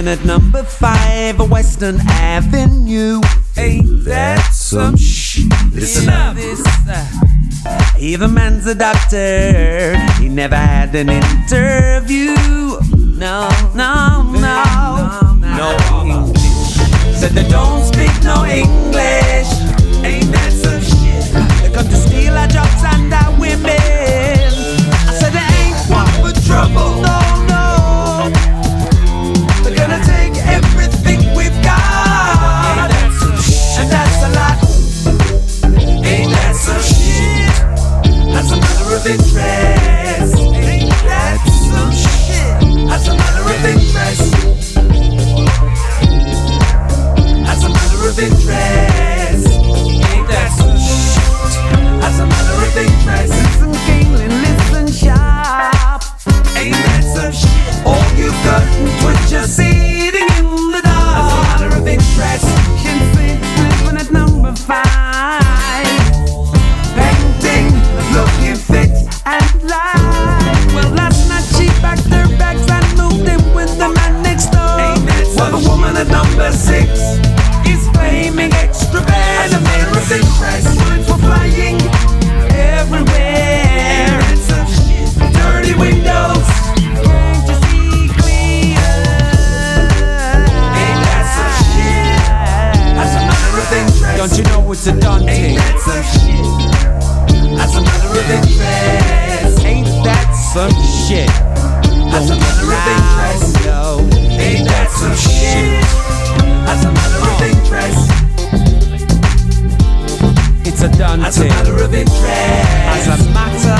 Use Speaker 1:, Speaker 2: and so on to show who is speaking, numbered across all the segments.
Speaker 1: living at number five, Western Avenue. Ain't that some shit? Listen up. Either man's a doctor, he never had
Speaker 2: an intern. Done
Speaker 3: As a matter of interest.
Speaker 2: As a matter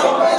Speaker 1: so much.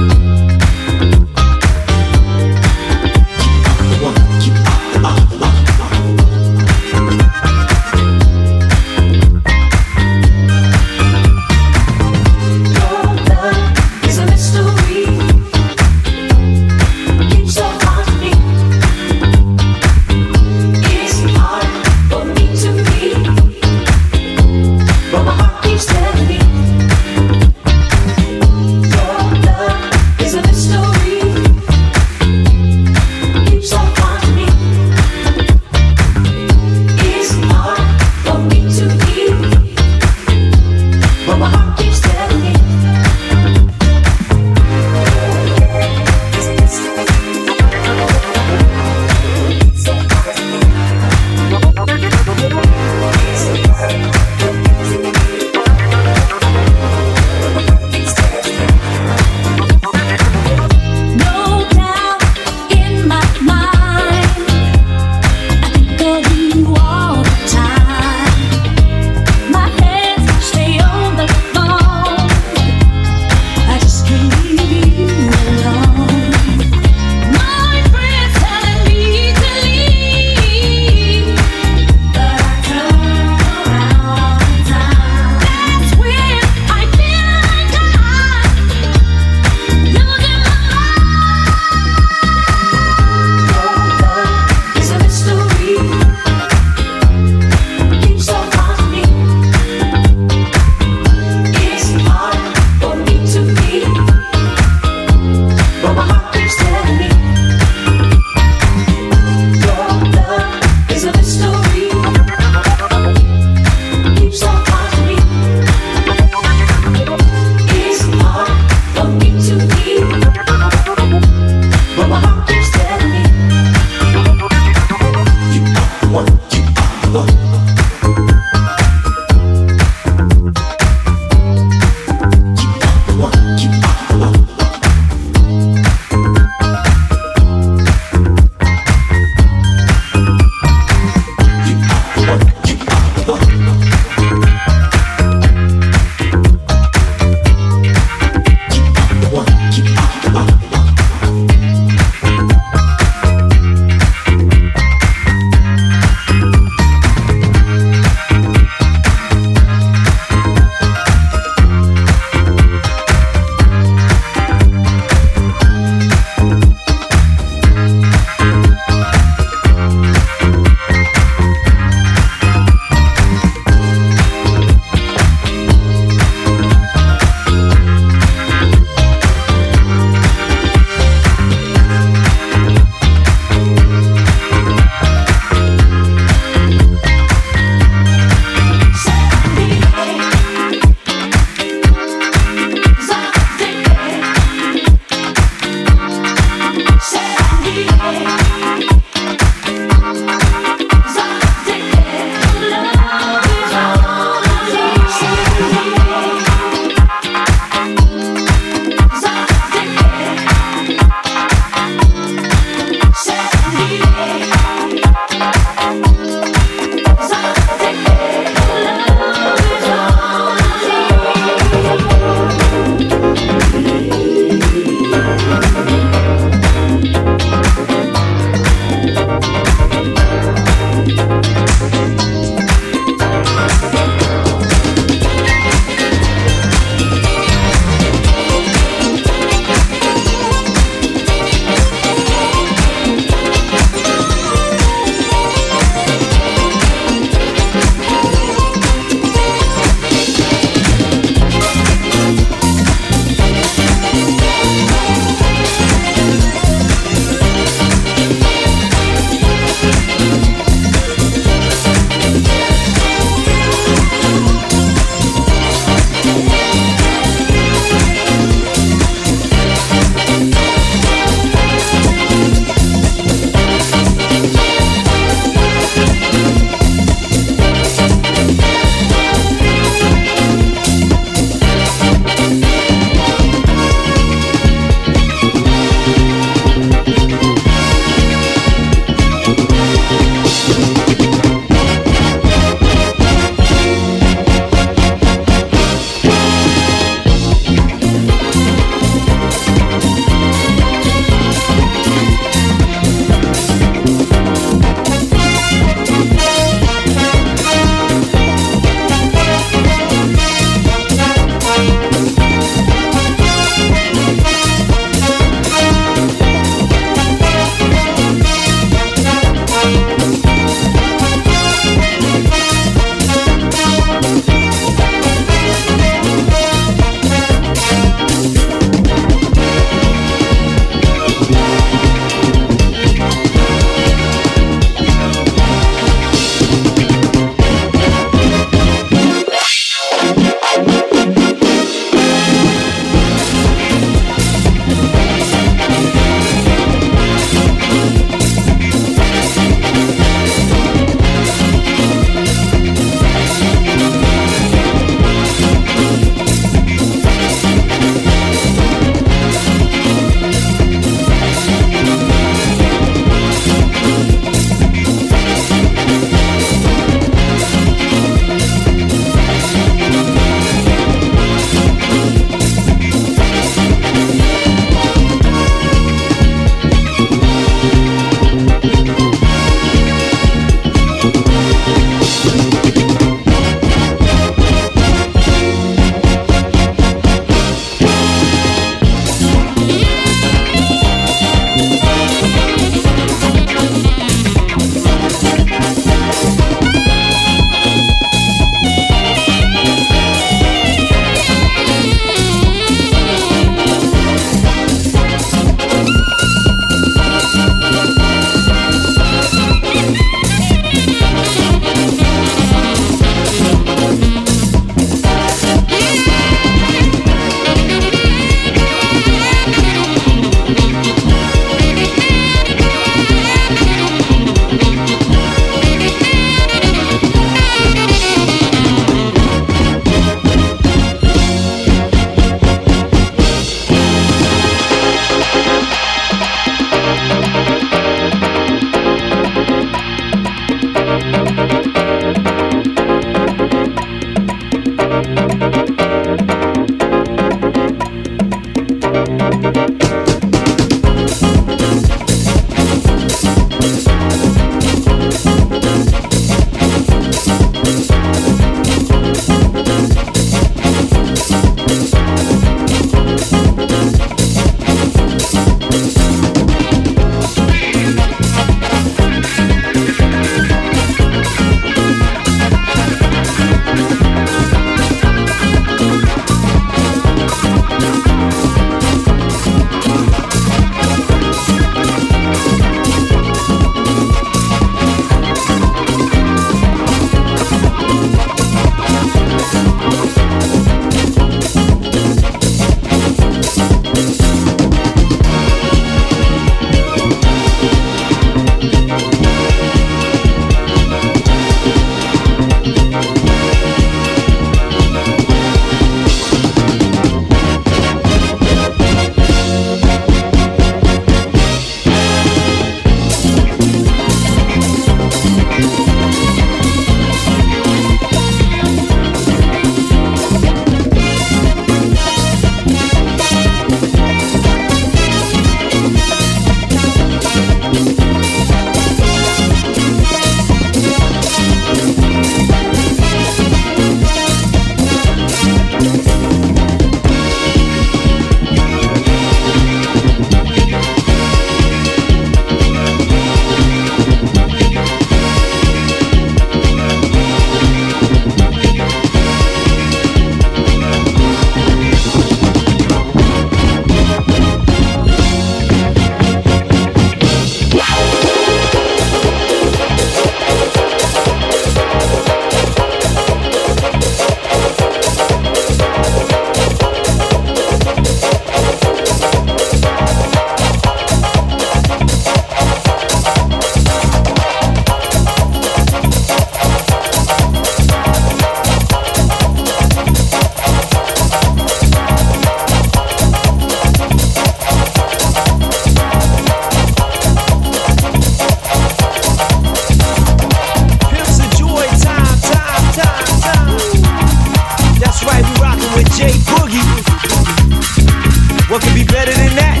Speaker 1: What could be better than that?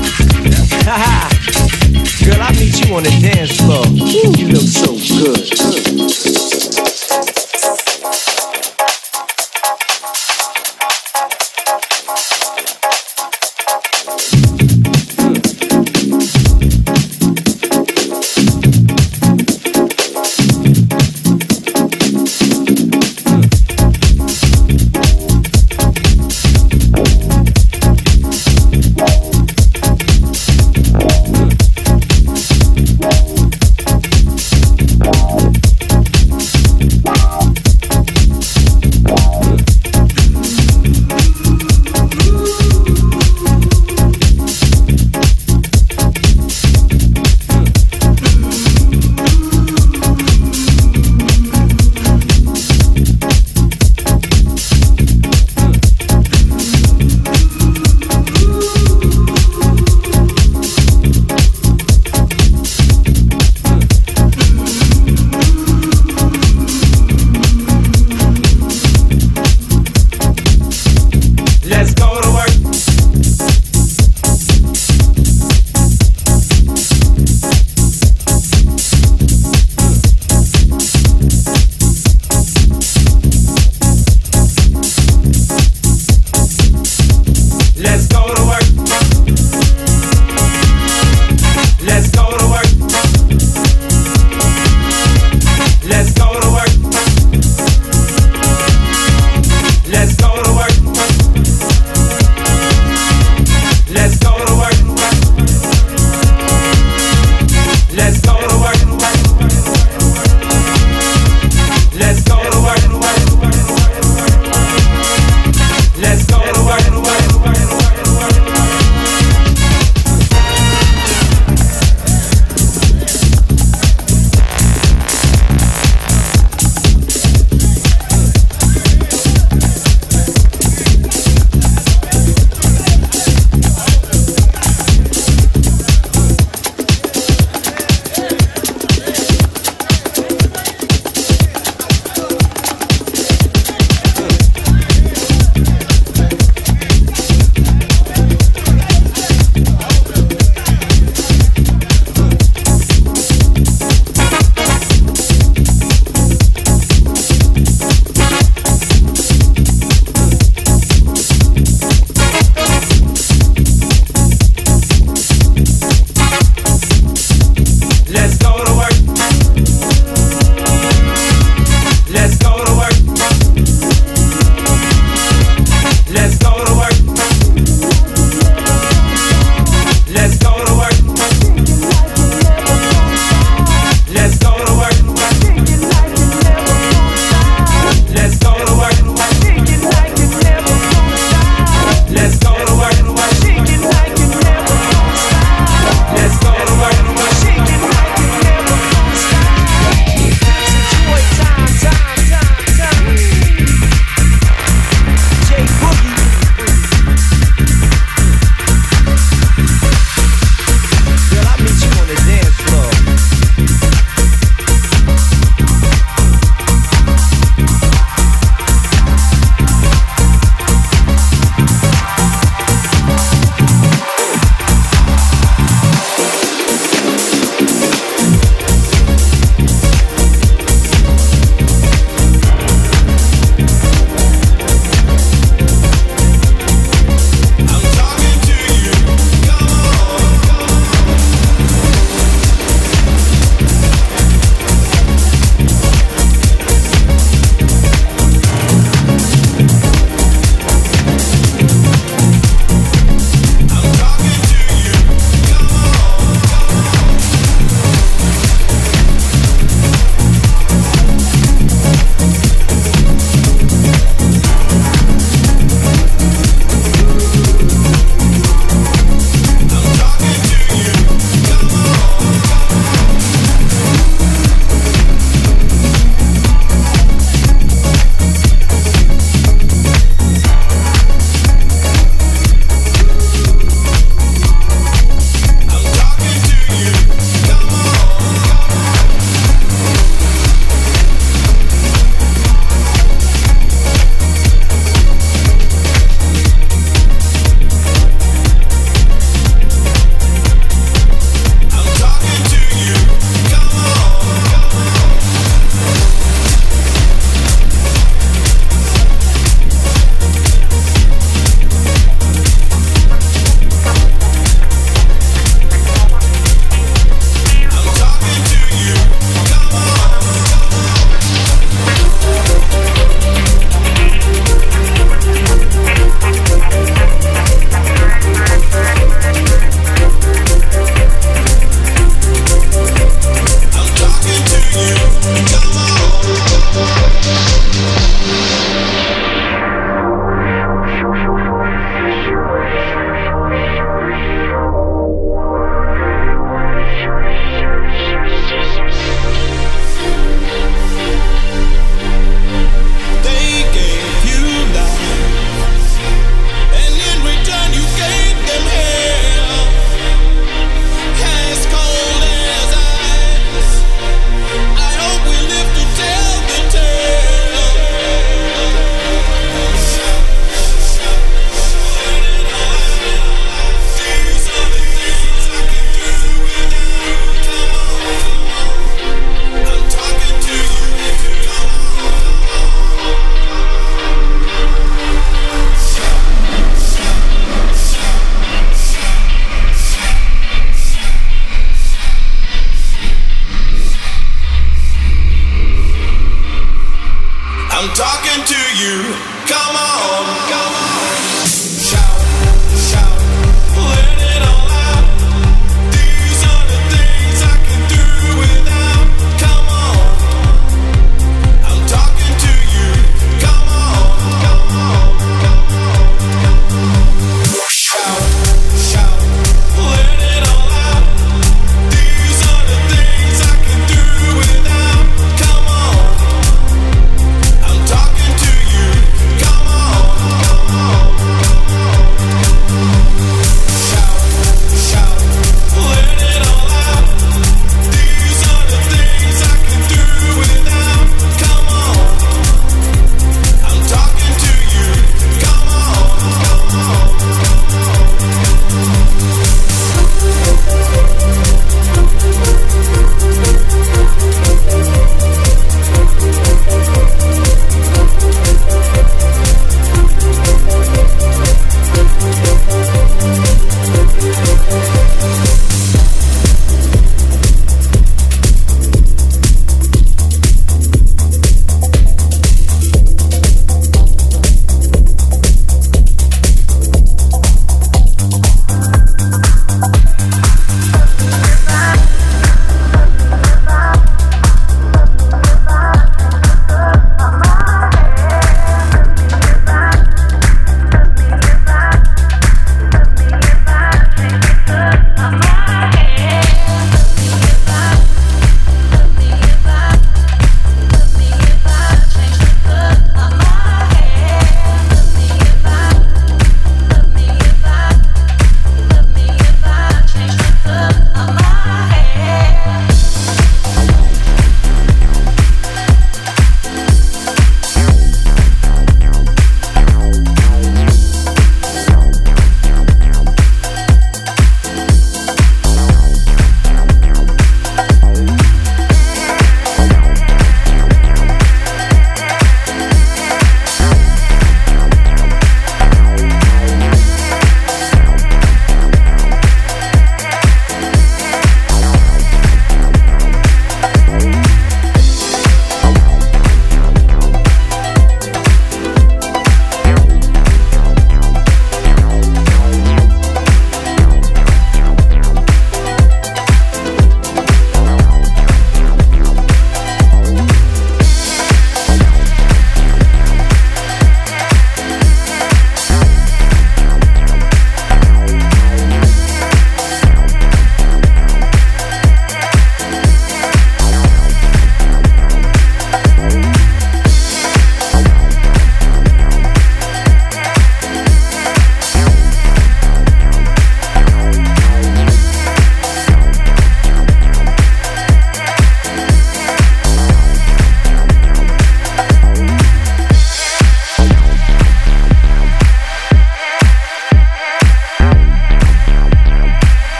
Speaker 1: Girl, I meet you on the dance floor. You look so good.